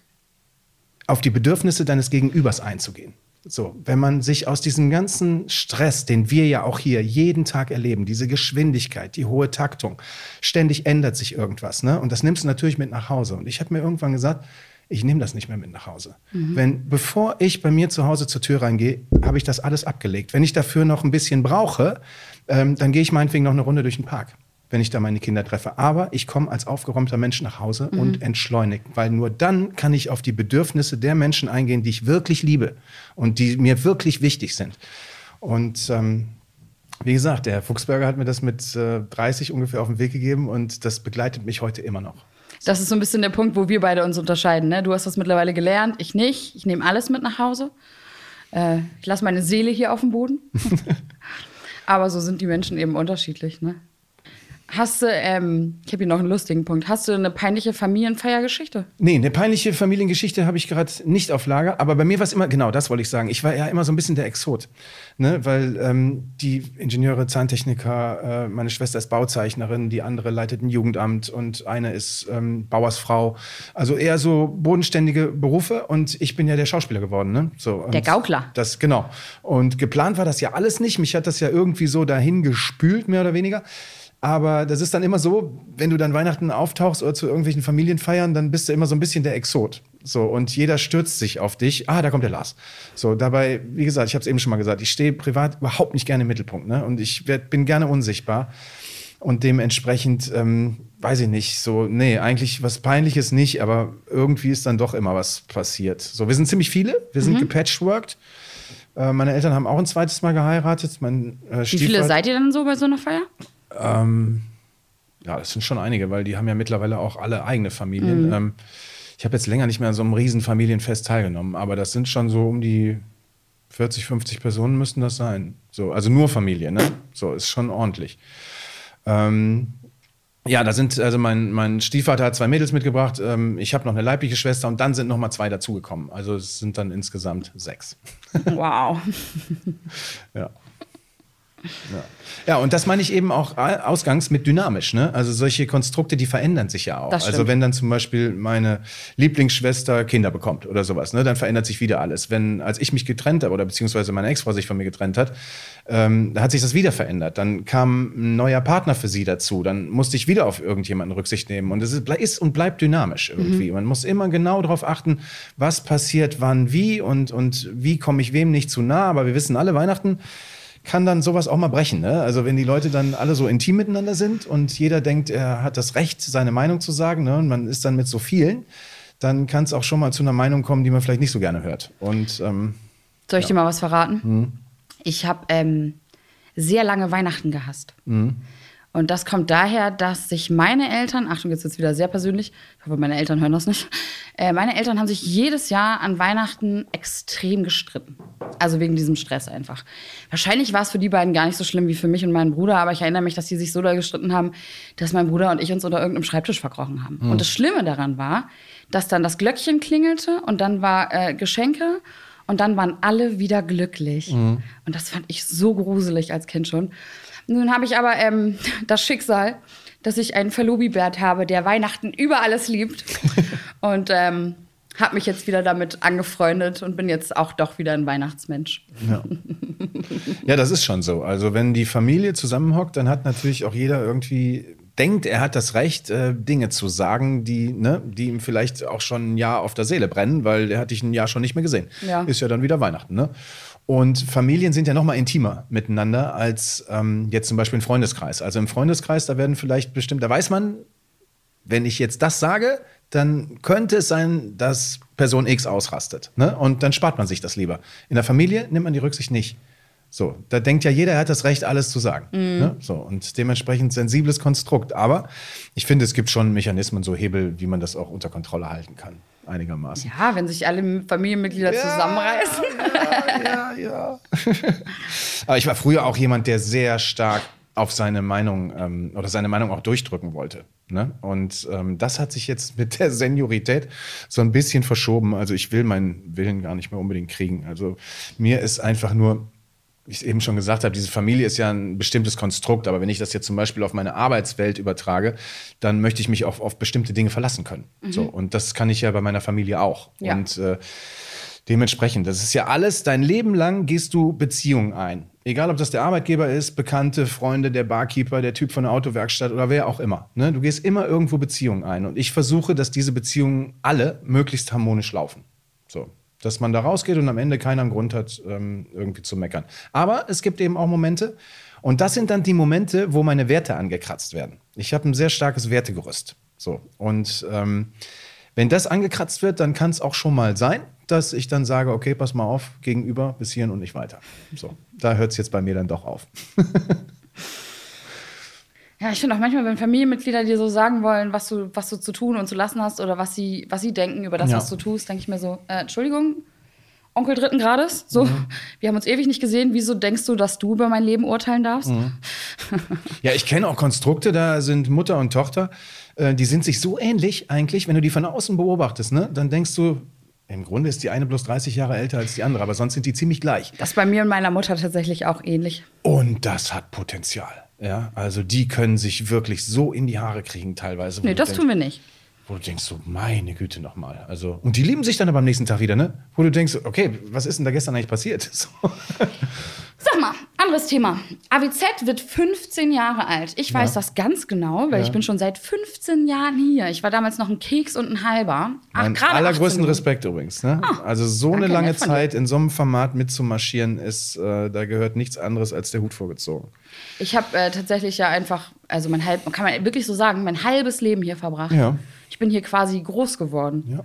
auf die Bedürfnisse deines Gegenübers einzugehen. So, wenn man sich aus diesem ganzen Stress, den wir ja auch hier jeden Tag erleben, diese Geschwindigkeit, die hohe Taktung, ständig ändert sich irgendwas, ne? Und das nimmst du natürlich mit nach Hause. Und ich habe mir irgendwann gesagt, ich nehme das nicht mehr mit nach Hause. Wenn, bevor ich bei mir zu Hause zur Tür reingehe, habe ich das alles abgelegt. Wenn ich dafür noch ein bisschen brauche, ähm, dann gehe ich meinetwegen noch eine Runde durch den Park wenn ich da meine Kinder treffe. Aber ich komme als aufgeräumter Mensch nach Hause mhm. und entschleunigt, weil nur dann kann ich auf die Bedürfnisse der Menschen eingehen, die ich wirklich liebe und die mir wirklich wichtig sind. Und ähm, wie gesagt, der Fuchsberger hat mir das mit äh, 30 ungefähr auf den Weg gegeben und das begleitet mich heute immer noch. Das ist so ein bisschen der Punkt, wo wir beide uns unterscheiden. Ne? Du hast das mittlerweile gelernt, ich nicht. Ich nehme alles mit nach Hause. Äh, ich lasse meine Seele hier auf dem Boden. Aber so sind die Menschen eben unterschiedlich. Ne? Hast du, ähm, ich habe hier noch einen lustigen Punkt. Hast du eine peinliche Familienfeiergeschichte? Nee, eine peinliche Familiengeschichte habe ich gerade nicht auf Lager. Aber bei mir war es immer, genau das wollte ich sagen. Ich war ja immer so ein bisschen der Exot. Ne? Weil ähm, die Ingenieure, Zahntechniker, äh, meine Schwester ist Bauzeichnerin, die andere leitet ein Jugendamt und eine ist ähm, Bauersfrau. Also eher so bodenständige Berufe. Und ich bin ja der Schauspieler geworden. Ne? So, der Gaukler. Das, genau. Und geplant war das ja alles nicht. Mich hat das ja irgendwie so dahin gespült, mehr oder weniger. Aber das ist dann immer so, wenn du dann Weihnachten auftauchst oder zu irgendwelchen Familienfeiern, dann bist du immer so ein bisschen der Exot. So, und jeder stürzt sich auf dich. Ah, da kommt der Lars. So, dabei, wie gesagt, ich habe es eben schon mal gesagt, ich stehe privat überhaupt nicht gerne im Mittelpunkt. Ne? Und ich werd, bin gerne unsichtbar. Und dementsprechend, ähm, weiß ich nicht, so, nee, eigentlich was Peinliches nicht, aber irgendwie ist dann doch immer was passiert. So, wir sind ziemlich viele, wir sind mhm. gepatchworked. Äh, meine Eltern haben auch ein zweites Mal geheiratet. Mein, äh, Wie viele seid ihr dann so bei so einer Feier? Ähm, ja, das sind schon einige, weil die haben ja mittlerweile auch alle eigene Familien. Mhm. Ähm, ich habe jetzt länger nicht mehr an so einem riesen Familienfest teilgenommen, aber das sind schon so um die 40, 50 Personen müssten das sein. So, also nur Familie, ne? So, ist schon ordentlich. Ähm, ja, da sind, also mein, mein Stiefvater hat zwei Mädels mitgebracht, ähm, ich habe noch eine leibliche Schwester und dann sind noch mal zwei dazugekommen. Also es sind dann insgesamt sechs. Wow. ja. Ja. ja, und das meine ich eben auch ausgangs mit dynamisch. Ne? Also solche Konstrukte, die verändern sich ja auch. Also wenn dann zum Beispiel meine Lieblingsschwester Kinder bekommt oder sowas, ne, dann verändert sich wieder alles. Wenn, als ich mich getrennt habe oder beziehungsweise meine Ex-Frau sich von mir getrennt hat, ähm, da hat sich das wieder verändert. Dann kam ein neuer Partner für sie dazu. Dann musste ich wieder auf irgendjemanden Rücksicht nehmen. Und es ist, ist und bleibt dynamisch irgendwie. Mhm. Man muss immer genau darauf achten, was passiert wann wie und, und wie komme ich wem nicht zu nah. Aber wir wissen alle, Weihnachten kann dann sowas auch mal brechen. Ne? Also wenn die Leute dann alle so intim miteinander sind und jeder denkt, er hat das Recht, seine Meinung zu sagen, ne? und man ist dann mit so vielen, dann kann es auch schon mal zu einer Meinung kommen, die man vielleicht nicht so gerne hört. Und ähm, soll ich ja. dir mal was verraten? Mhm. Ich habe ähm, sehr lange Weihnachten gehasst. Mhm. Und das kommt daher, dass sich meine Eltern, Achtung, jetzt wird wieder sehr persönlich, ich hoffe, meine Eltern hören das nicht, äh, meine Eltern haben sich jedes Jahr an Weihnachten extrem gestritten. Also wegen diesem Stress einfach. Wahrscheinlich war es für die beiden gar nicht so schlimm wie für mich und meinen Bruder, aber ich erinnere mich, dass die sich so doll gestritten haben, dass mein Bruder und ich uns unter irgendeinem Schreibtisch verkrochen haben. Mhm. Und das Schlimme daran war, dass dann das Glöckchen klingelte und dann war äh, Geschenke und dann waren alle wieder glücklich. Mhm. Und das fand ich so gruselig als Kind schon. Nun habe ich aber ähm, das Schicksal, dass ich einen Verlobibert habe, der Weihnachten über alles liebt. und ähm, habe mich jetzt wieder damit angefreundet und bin jetzt auch doch wieder ein Weihnachtsmensch. Ja. ja, das ist schon so. Also wenn die Familie zusammenhockt, dann hat natürlich auch jeder irgendwie denkt, er hat das Recht, äh, Dinge zu sagen, die, ne, die ihm vielleicht auch schon ein Jahr auf der Seele brennen, weil er hat dich ein Jahr schon nicht mehr gesehen. Ja. Ist ja dann wieder Weihnachten, ne? Und Familien sind ja noch mal intimer miteinander als ähm, jetzt zum Beispiel ein Freundeskreis. Also im Freundeskreis, da werden vielleicht bestimmt, da weiß man, wenn ich jetzt das sage, dann könnte es sein, dass Person X ausrastet. Ne? Und dann spart man sich das lieber. In der Familie nimmt man die Rücksicht nicht. So, da denkt ja jeder, er hat das Recht, alles zu sagen. Mm. Ne? So, und dementsprechend sensibles Konstrukt. Aber ich finde, es gibt schon Mechanismen, so Hebel, wie man das auch unter Kontrolle halten kann einigermaßen. Ja, wenn sich alle Familienmitglieder ja, zusammenreißen. Ja, ja, ja. Aber ich war früher auch jemand, der sehr stark auf seine Meinung ähm, oder seine Meinung auch durchdrücken wollte. Ne? Und ähm, das hat sich jetzt mit der Seniorität so ein bisschen verschoben. Also ich will meinen Willen gar nicht mehr unbedingt kriegen. Also mir ist einfach nur wie ich eben schon gesagt habe, diese Familie ist ja ein bestimmtes Konstrukt, aber wenn ich das jetzt zum Beispiel auf meine Arbeitswelt übertrage, dann möchte ich mich auf, auf bestimmte Dinge verlassen können. Mhm. So, und das kann ich ja bei meiner Familie auch. Ja. Und äh, dementsprechend, das ist ja alles, dein Leben lang gehst du Beziehungen ein. Egal, ob das der Arbeitgeber ist, Bekannte, Freunde, der Barkeeper, der Typ von der Autowerkstatt oder wer auch immer. Ne? Du gehst immer irgendwo Beziehungen ein. Und ich versuche, dass diese Beziehungen alle möglichst harmonisch laufen. So, dass man da rausgeht und am Ende keiner einen Grund hat, ähm, irgendwie zu meckern. Aber es gibt eben auch Momente, Und das sind dann die Momente, wo meine Werte angekratzt werden. Ich habe ein sehr starkes Wertegerüst. So. Und ähm, wenn das angekratzt wird, dann kann es auch schon mal sein, dass ich dann sage, okay, pass mal auf, gegenüber, bis hierhin und nicht weiter. So, da hört es jetzt bei mir dann doch auf. Ja, ich finde auch manchmal, wenn Familienmitglieder dir so sagen wollen, was du, was du zu tun und zu lassen hast oder was sie, was sie denken über das, Ja. was du tust, denke ich mir so, äh, Entschuldigung, Onkel dritten Grades, so, Mhm. wir haben uns ewig nicht gesehen, wieso denkst du, dass du über mein Leben urteilen darfst? Mhm. Ja, ich kenne auch Konstrukte, da sind Mutter und Tochter, äh, die sind sich so ähnlich eigentlich, wenn du die von außen beobachtest, ne? dann denkst du, im Grunde ist die eine bloß 30 Jahre älter als die andere, aber sonst sind die ziemlich gleich. Das ist bei mir und meiner Mutter tatsächlich auch ähnlich. Und das hat Potenzial. Ja, also die können sich wirklich so in die Haare kriegen teilweise. Nee, das denkst, tun wir nicht. Wo du denkst so, meine Güte nochmal. Also, und die lieben sich dann aber am nächsten Tag wieder, ne? Wo du denkst, okay, was ist denn da gestern eigentlich passiert? So. Sag mal, anderes Thema. AWZ wird 15 Jahre alt. Ich weiß Ja. das ganz genau, weil Ja. ich bin schon seit 15 Jahren hier. Ich war damals noch ein Keks und ein halber. Ach, Mein allergrößten 18. Respekt übrigens. Ne? also so eine lange. Zeit in so einem Format mitzumarschieren, ist, äh, da gehört nichts anderes als der Hut vorgezogen. Ich habe äh, tatsächlich ja einfach, also mein halb, kann man wirklich so sagen, mein halbes Leben hier verbracht. Ja. Ich bin hier quasi groß geworden. Ja.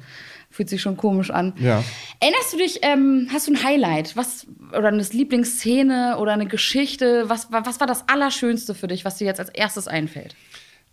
Fühlt sich schon komisch an. Ja. Erinnerst du dich, ähm, hast du ein Highlight? Was, oder eine Lieblingsszene oder eine Geschichte? Was, wa- was war das Allerschönste für dich, was dir jetzt als erstes einfällt?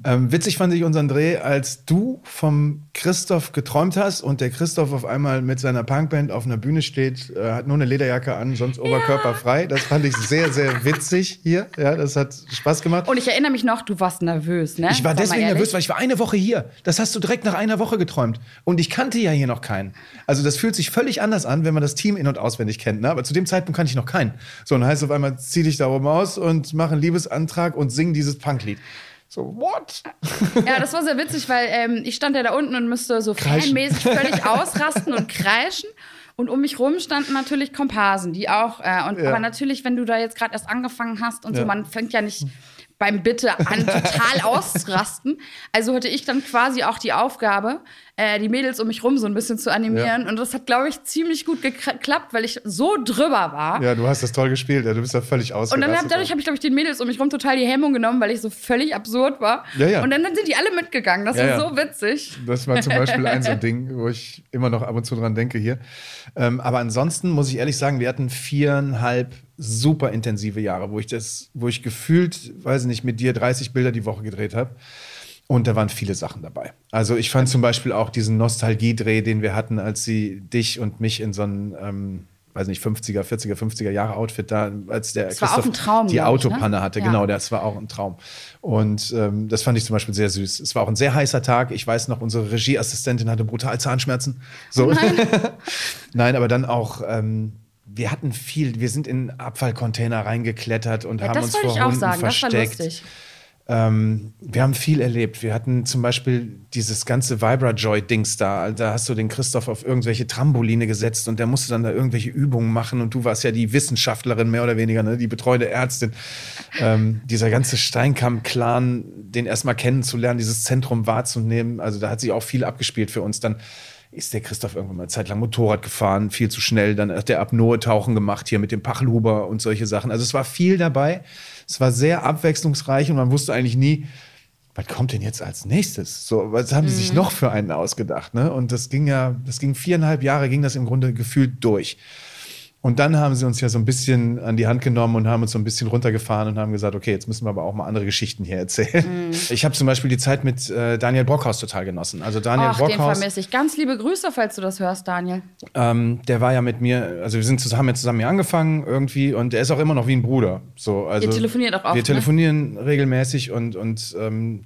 Ähm, witzig fand ich unseren Dreh, als du vom Christoph geträumt hast und der Christoph auf einmal mit seiner Punkband auf einer Bühne steht, äh, hat nur eine Lederjacke an, sonst oberkörperfrei. Das fand ich sehr, sehr witzig hier. Ja, das hat Spaß gemacht. Und ich erinnere mich noch, du warst nervös, ne? Ich war Sag deswegen nervös, weil ich war eine Woche hier. Das hast du direkt nach einer Woche geträumt. Und ich kannte ja hier noch keinen. Also das fühlt sich völlig anders an, wenn man das Team in- und auswendig kennt. Ne? Aber zu dem Zeitpunkt kannte ich noch keinen. So, und dann heißt es auf einmal, zieh dich da oben aus und mach einen Liebesantrag und sing dieses Punklied. So, what? Ja, das war sehr witzig, weil ähm, ich stand ja da unten und müsste so Kreischen. fanmäßig völlig ausrasten und kreischen. Und um mich rum standen natürlich Komparsen, die auch. Äh, und, Ja. Aber natürlich, wenn du da jetzt gerade erst angefangen hast und so, Ja. man fängt ja nicht beim Bitte an, total auszurasten. Also hatte ich dann quasi auch die Aufgabe, äh, die Mädels um mich rum so ein bisschen zu animieren. Und das hat, glaube ich, ziemlich gut geklappt, weil ich so drüber war. Ja, du hast das toll gespielt. Ja, du bist da völlig Und ausgerastet. dann hab, dadurch habe ich, glaube ich, den Mädels um mich rum total die Hemmung genommen, weil ich so völlig absurd war. Ja, ja. Und dann, dann sind die alle mitgegangen. Das Ja, war ja. so witzig. Das war zum Beispiel ein so ein Ding, wo ich immer noch ab und zu dran denke hier. Ähm, aber ansonsten muss ich ehrlich sagen, wir hatten viereinhalb super intensive Jahre, wo ich das, wo ich gefühlt, weiß nicht, mit dir 30 Bilder die Woche gedreht habe. Und da waren viele Sachen dabei. Also ich fand zum Beispiel auch diesen Nostalgiedreh, den wir hatten, als sie dich und mich in so einen, ähm, weiß nicht, 50er, 40er, 50er Jahre Outfit da, als der Das war auch ein Traum, die glaub ich, ne? Autopanne hatte. Ja. Genau, das war auch ein Traum. Und ähm, das fand ich zum Beispiel sehr süß. Es war auch ein sehr heißer Tag. Ich weiß noch, unsere Regieassistentin hatte brutal Zahnschmerzen. So. Nein. aber dann auch. Ähm, wir hatten viel, wir sind in Abfallcontainer reingeklettert und Ja, haben das uns wollte vor ich auch Hunden sagen. Das war versteckt. Ähm, wir haben viel erlebt. Wir hatten zum Beispiel dieses ganze Vibra-Joy-Dings da. Da hast du den Christoph auf irgendwelche Trampoline gesetzt und der musste dann da irgendwelche Übungen machen und du warst ja die Wissenschaftlerin mehr oder weniger, ne? die betreuende Ärztin. Ähm, dieser ganze Steinkamp-Clan, den erstmal kennenzulernen, dieses Zentrum wahrzunehmen. Also da hat sich auch viel abgespielt für uns. Dann ist der Christoph irgendwann mal eine Zeit lang Motorrad gefahren, viel zu schnell. Dann hat der Apnoe-Tauchen gemacht hier mit dem Pachelhuber und solche Sachen. Also es war viel dabei. Es war sehr abwechslungsreich und man wusste eigentlich nie, was kommt denn jetzt als nächstes? So, was haben die sich noch für einen ausgedacht? Ne? Und das ging ja, das ging viereinhalb Jahre, ging das im Grunde gefühlt durch. Und dann haben sie uns ja so ein bisschen an die Hand genommen und haben uns so ein bisschen runtergefahren und haben gesagt, okay, jetzt müssen wir aber auch mal andere Geschichten hier erzählen. Ich habe zum Beispiel die Zeit mit äh, Daniel Brockhaus total genossen. Also Daniel Ach, den Brockhaus, vermisse ich. Ganz liebe Grüße, falls du das hörst, Daniel. ähm, der war ja mit mir, also wir sind zusammen, haben ja zusammen hier angefangen irgendwie und der ist auch immer noch wie ein Bruder. So, also Ihr telefoniert auch oft, Wir ne? telefonieren regelmäßig und, und ähm,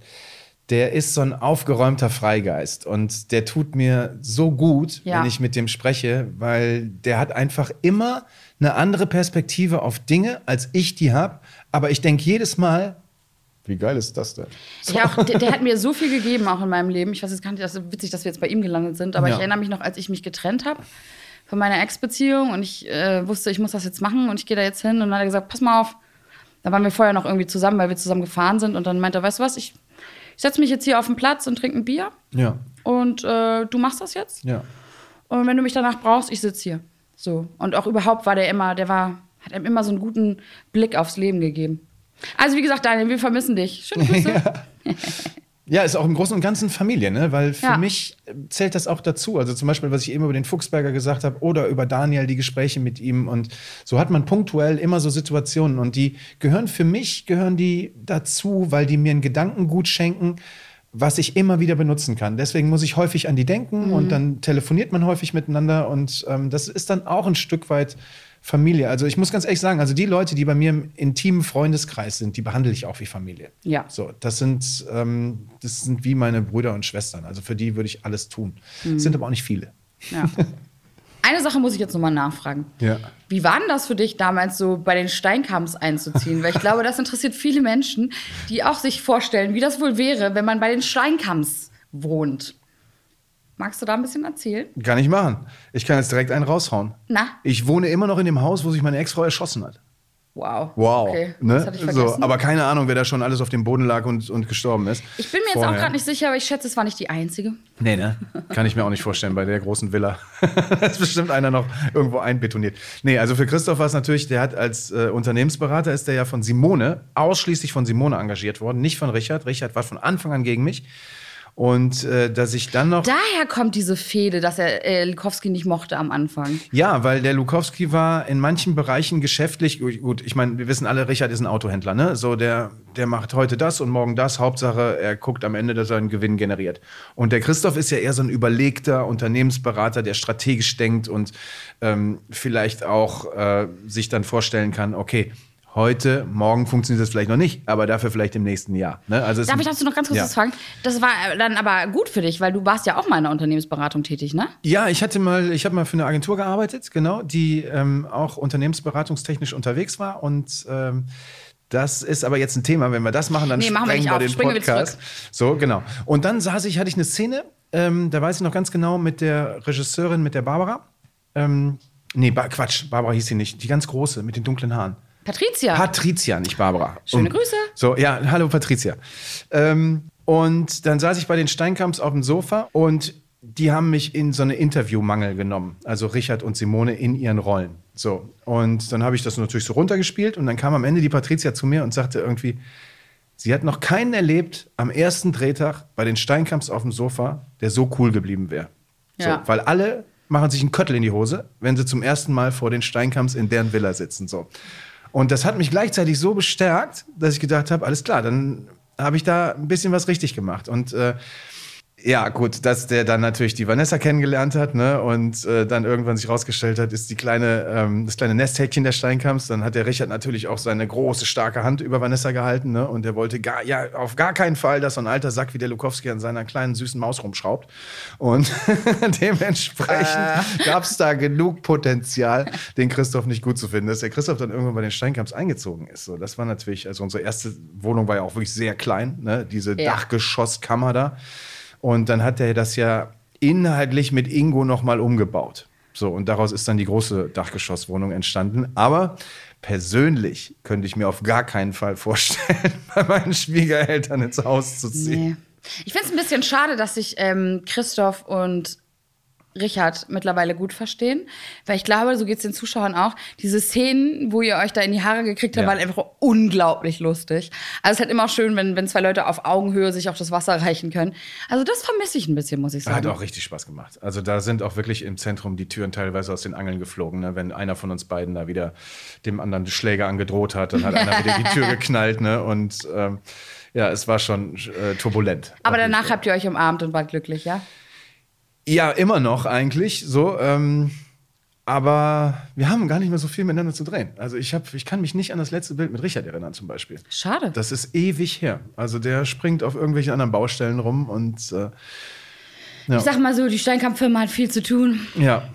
der ist so ein aufgeräumter Freigeist und der tut mir so gut, Ja. wenn ich mit dem spreche, weil der hat einfach immer eine andere Perspektive auf Dinge, als ich die habe. Aber ich denke jedes Mal, wie geil ist das denn? Ich auch, der, der hat mir so viel gegeben, auch in meinem Leben. Ich weiß jetzt gar nicht, das ist witzig, dass wir jetzt bei ihm gelandet sind, aber Ja. ich erinnere mich noch, als ich mich getrennt habe von meiner Ex-Beziehung und ich äh, wusste, ich muss das jetzt machen und ich gehe da jetzt hin und dann hat er gesagt, pass mal auf. Da waren wir vorher noch irgendwie zusammen, weil wir zusammen gefahren sind und dann meinte er, weißt du was, ich, ich setze mich jetzt hier auf den Platz und trinke ein Bier Ja, und äh, du machst das jetzt. ja. Und wenn du mich danach brauchst, ich sitze hier. So. Und auch überhaupt war der immer, der war, hat einem immer so einen guten Blick aufs Leben gegeben. Also wie gesagt, Daniel, wir vermissen dich. Schöne Grüße. Ja, ist auch im Großen und Ganzen Familie, ne? Weil für Ja. mich zählt das auch dazu. Also zum Beispiel, was ich eben über den Fuchsberger gesagt habe oder über Daniel, die Gespräche mit ihm. Und so hat man punktuell immer so Situationen. Und die gehören für mich, gehören die dazu, weil die mir einen Gedankengut schenken, was ich immer wieder benutzen kann. Deswegen muss ich häufig an die denken und dann telefoniert man häufig miteinander. Und ähm, das ist dann auch ein Stück weit Familie. Also ich muss ganz ehrlich sagen, also die Leute, die bei mir im intimen Freundeskreis sind, die behandle ich auch wie Familie. Ja. So, das sind, ähm, das sind wie meine Brüder und Schwestern. Also für die würde ich alles tun. Sind aber auch nicht viele. Ja. Eine Sache muss ich jetzt nochmal nachfragen. Ja. Wie war denn das für dich damals so bei den Steinkamps einzuziehen? Weil ich glaube, das interessiert viele Menschen, die auch sich vorstellen, wie das wohl wäre, wenn man bei den Steinkamps wohnt. Magst du da ein bisschen erzählen? Kann ich machen. Ich kann jetzt direkt einen raushauen. Na? Ich wohne immer noch in dem Haus, wo sich meine Ex-Frau erschossen hat. Wow. Wow. Okay, ne? das hatte ich vergessen. so, aber keine Ahnung, wer da schon alles auf dem Boden lag und, und gestorben ist. ich bin mir jetzt auch Vorher. gerade nicht sicher, aber ich schätze, es war nicht die einzige. Nee, ne? Kann ich mir auch nicht vorstellen bei der großen Villa. da ist bestimmt einer noch irgendwo einbetoniert. Nee, also für Christoph war es natürlich, der hat als äh, Unternehmensberater ist der ja von Simone, ausschließlich von Simone engagiert worden, nicht von Richard. Richard war von Anfang an gegen mich. Und äh, dass ich dann noch. Daher kommt diese Fehde, dass er äh, Likowski nicht mochte am Anfang. Ja, weil der Lukowski war in manchen Bereichen geschäftlich, gut, ich meine, wir wissen alle, Richard ist ein Autohändler, ne? So, der, der macht heute das und morgen das. Hauptsache, er guckt am Ende, dass er einen Gewinn generiert. Und der Christoph ist ja eher so ein überlegter Unternehmensberater, der strategisch denkt und ähm, vielleicht auch äh, sich dann vorstellen kann, okay, heute, morgen funktioniert das vielleicht noch nicht, aber dafür vielleicht im nächsten Jahr. Ne? Also Darf ich dazu noch ganz kurz Ja. was fragen? Das war äh, dann aber gut für dich, weil du warst ja auch mal in der Unternehmensberatung tätig, ne? Ja, ich hatte mal, ich habe mal für eine Agentur gearbeitet, genau, die ähm, auch unternehmensberatungstechnisch unterwegs war und ähm, das ist aber jetzt ein Thema. Wenn wir das machen, dann Nee, machen wir nicht wir auf. den Springen Podcast. So, genau. Und dann saß ich, hatte ich eine Szene, ähm, da weiß ich noch ganz genau, mit der Regisseurin, mit der Barbara. Ähm, nee, ba Quatsch, Barbara hieß sie nicht. Die ganz große, mit den dunklen Haaren. Patricia. Patricia, nicht Barbara. Schöne Und- Grüße. So, ja, hallo Patricia. Ähm, und dann saß ich bei den Steinkamps auf dem Sofa und die haben mich in so eine Interviewmangel genommen. Also Richard und Simone in ihren Rollen. So. Und dann habe ich das natürlich so runtergespielt und dann kam am Ende die Patricia zu mir und sagte irgendwie, sie hat noch keinen erlebt am ersten Drehtag bei den Steinkamps auf dem Sofa, der so cool geblieben wäre. Ja. So, weil alle machen sich einen Köttel in die Hose, wenn sie zum ersten Mal vor den Steinkamps in deren Villa sitzen. So. Und das hat mich gleichzeitig so bestärkt, dass ich gedacht habe, alles klar, dann habe ich da ein bisschen was richtig gemacht. Und äh, ja, gut, dass der dann natürlich die Vanessa kennengelernt hat, ne, und äh, dann irgendwann sich rausgestellt hat, ist die kleine, ähm, das kleine Nesthäkchen der Steinkamps. Dann hat der Richard natürlich auch seine große, starke Hand über Vanessa gehalten, ne, und der wollte gar, ja, auf gar keinen Fall, dass so ein alter Sack wie der Lukowski an seiner kleinen, süßen Maus rumschraubt. Und dementsprechend gab es da genug Potenzial, den Christoph nicht gut zu finden. Dass der Christoph dann irgendwann bei den Steinkamps eingezogen ist. So, das war natürlich, also unsere erste Wohnung war ja auch wirklich sehr klein, ne, diese Ja. Dachgeschosskammer da. Und dann hat er das ja inhaltlich mit Ingo nochmal umgebaut. So, und daraus ist dann die große Dachgeschosswohnung entstanden. Aber persönlich könnte ich mir auf gar keinen Fall vorstellen, bei meinen Schwiegereltern ins Haus zu ziehen. Nee. Ich finde es ein bisschen schade, dass sich ähm, Christoph und Richard mittlerweile gut verstehen. Weil ich glaube, so geht es den Zuschauern auch. Diese Szenen, wo ihr euch da in die Haare gekriegt habt, Ja. waren einfach unglaublich lustig. Also es ist halt immer schön, wenn, wenn zwei Leute auf Augenhöhe sich auch das Wasser reichen können. Also das vermisse ich ein bisschen, muss ich Hat sagen. auch richtig Spaß gemacht. Also da sind auch wirklich im Zentrum die Türen teilweise aus den Angeln geflogen. Ne? Wenn einer von uns beiden da wieder dem anderen Schläger angedroht hat, dann hat einer wieder die Tür geknallt. Ne? Und ähm, ja, es war schon äh, turbulent. Aber Auf danach habt ihr euch umarmt und wart glücklich, ja? Ja, immer noch eigentlich so. Ähm, aber wir haben gar nicht mehr so viel miteinander zu drehen. Also ich, hab, ich kann mich nicht an das letzte Bild mit Richard erinnern zum Beispiel. Schade. Das ist ewig her. Also der springt auf irgendwelchen anderen Baustellen rum und äh, ja. Ich sag mal so, die Steinkamp-Firma hat viel zu tun. Ja.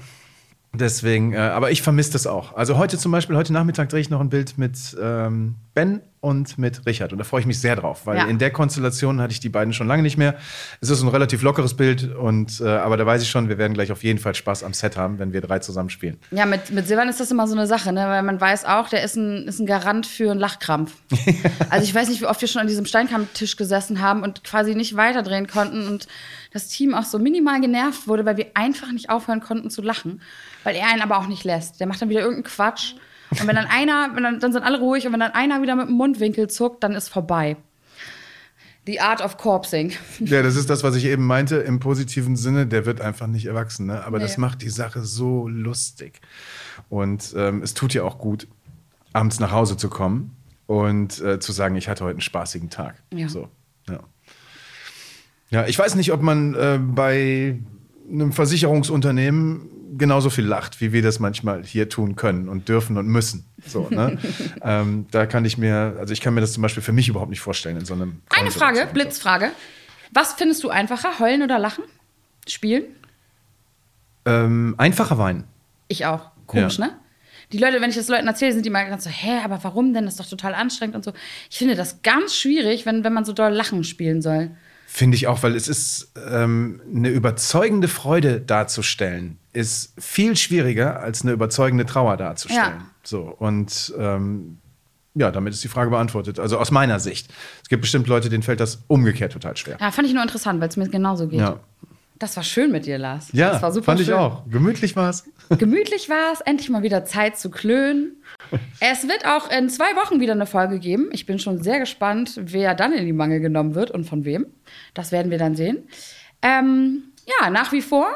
Deswegen, äh, aber ich vermisse das auch. Also heute zum Beispiel, heute Nachmittag drehe ich noch ein Bild mit ähm, Ben und mit Richard. Und da freue ich mich sehr drauf, weil Ja. in der Konstellation hatte ich die beiden schon lange nicht mehr. Es ist ein relativ lockeres Bild, und, äh, aber da weiß ich schon, wir werden gleich auf jeden Fall Spaß am Set haben, wenn wir drei zusammen spielen. Ja, mit, mit Silvan ist das immer so eine Sache, ne? weil man weiß auch, der ist ein, ist ein Garant für einen Lachkrampf. also ich weiß nicht, wie oft wir schon an diesem Steinkammtisch gesessen haben und quasi nicht weiterdrehen konnten und das Team auch so minimal genervt wurde, weil wir einfach nicht aufhören konnten zu lachen, weil er einen aber auch nicht lässt. Der macht dann wieder irgendeinen Quatsch Und wenn dann einer, wenn dann, dann sind alle ruhig und wenn dann einer wieder mit dem Mundwinkel zuckt, dann ist vorbei. The Art of Corpsing. Ja, das ist das, was ich eben meinte, im positiven Sinne, der wird einfach nicht erwachsen. Ne? Aber Nee. das macht die Sache so lustig. Und ähm, es tut ja auch gut, abends nach Hause zu kommen und äh, zu sagen, ich hatte heute einen spaßigen Tag. Ja. So, ja. ja, ich weiß nicht, ob man äh, bei einem Versicherungsunternehmen genauso viel lacht, wie wir das manchmal hier tun können und dürfen und müssen. So, ne? ähm, da kann ich mir, also ich kann mir das zum Beispiel für mich überhaupt nicht vorstellen in so einem. Eine Frage, Konstellation. Blitzfrage. Was findest du einfacher, heulen oder lachen? Spielen? Ähm, einfacher Wein. Ich auch. Komisch, Ja. ne? Die Leute, wenn ich das Leuten erzähle, sind die mal ganz so, hä, aber warum denn? Das ist doch total anstrengend und so. Ich finde das ganz schwierig, wenn, wenn man so doll Lachen spielen soll. Finde ich auch, weil es ist ähm, eine überzeugende Freude darzustellen, ist viel schwieriger als eine überzeugende Trauer darzustellen. Ja. So und ähm, ja, damit ist die Frage beantwortet. Also aus meiner Sicht. Es gibt bestimmt Leute, denen fällt das umgekehrt total schwer. Ja, fand ich nur interessant, weil es mir genauso geht. Ja. Das war schön mit dir, Lars. Ja, das war super fand schön. ich auch. Gemütlich war es. Gemütlich war es, endlich mal wieder Zeit zu klönen. Es wird auch in zwei Wochen wieder eine Folge geben. Ich bin schon sehr gespannt, wer dann in die Mangel genommen wird und von wem. Das werden wir dann sehen. Ähm, ja, nach wie vor,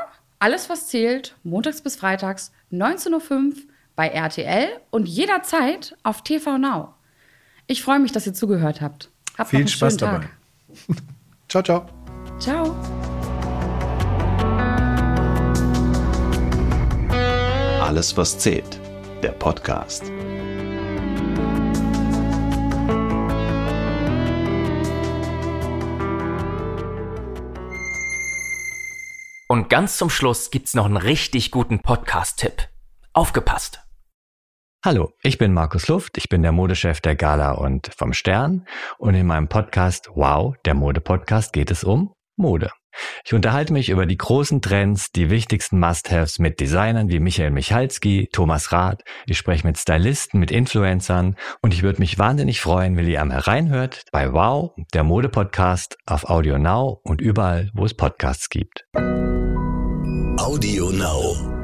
alles was zählt, montags bis freitags, 19.05 Uhr bei RTL und jederzeit auf TV Now. Ich freue mich, dass ihr zugehört habt. Habt noch Viel einen Spaß dabei. Tag. Ciao, ciao. Ciao. Alles, was zählt. Der Podcast. Und ganz zum Schluss gibt's noch einen richtig guten Podcast-Tipp. Aufgepasst! Hallo, ich bin Markus Luft, ich bin der Modechef der Gala und vom Stern und in meinem Podcast Wow, der Mode-Podcast geht es um Mode. Ich unterhalte mich über die großen Trends, die wichtigsten Must-Haves mit Designern wie Michael Michalski, Thomas Rath. Ich spreche mit Stylisten, mit Influencern und ich würde mich wahnsinnig freuen, wenn ihr am hereinhört bei Wow, der Mode-Podcast auf Audio Now und überall, wo es Podcasts gibt. Audio Now.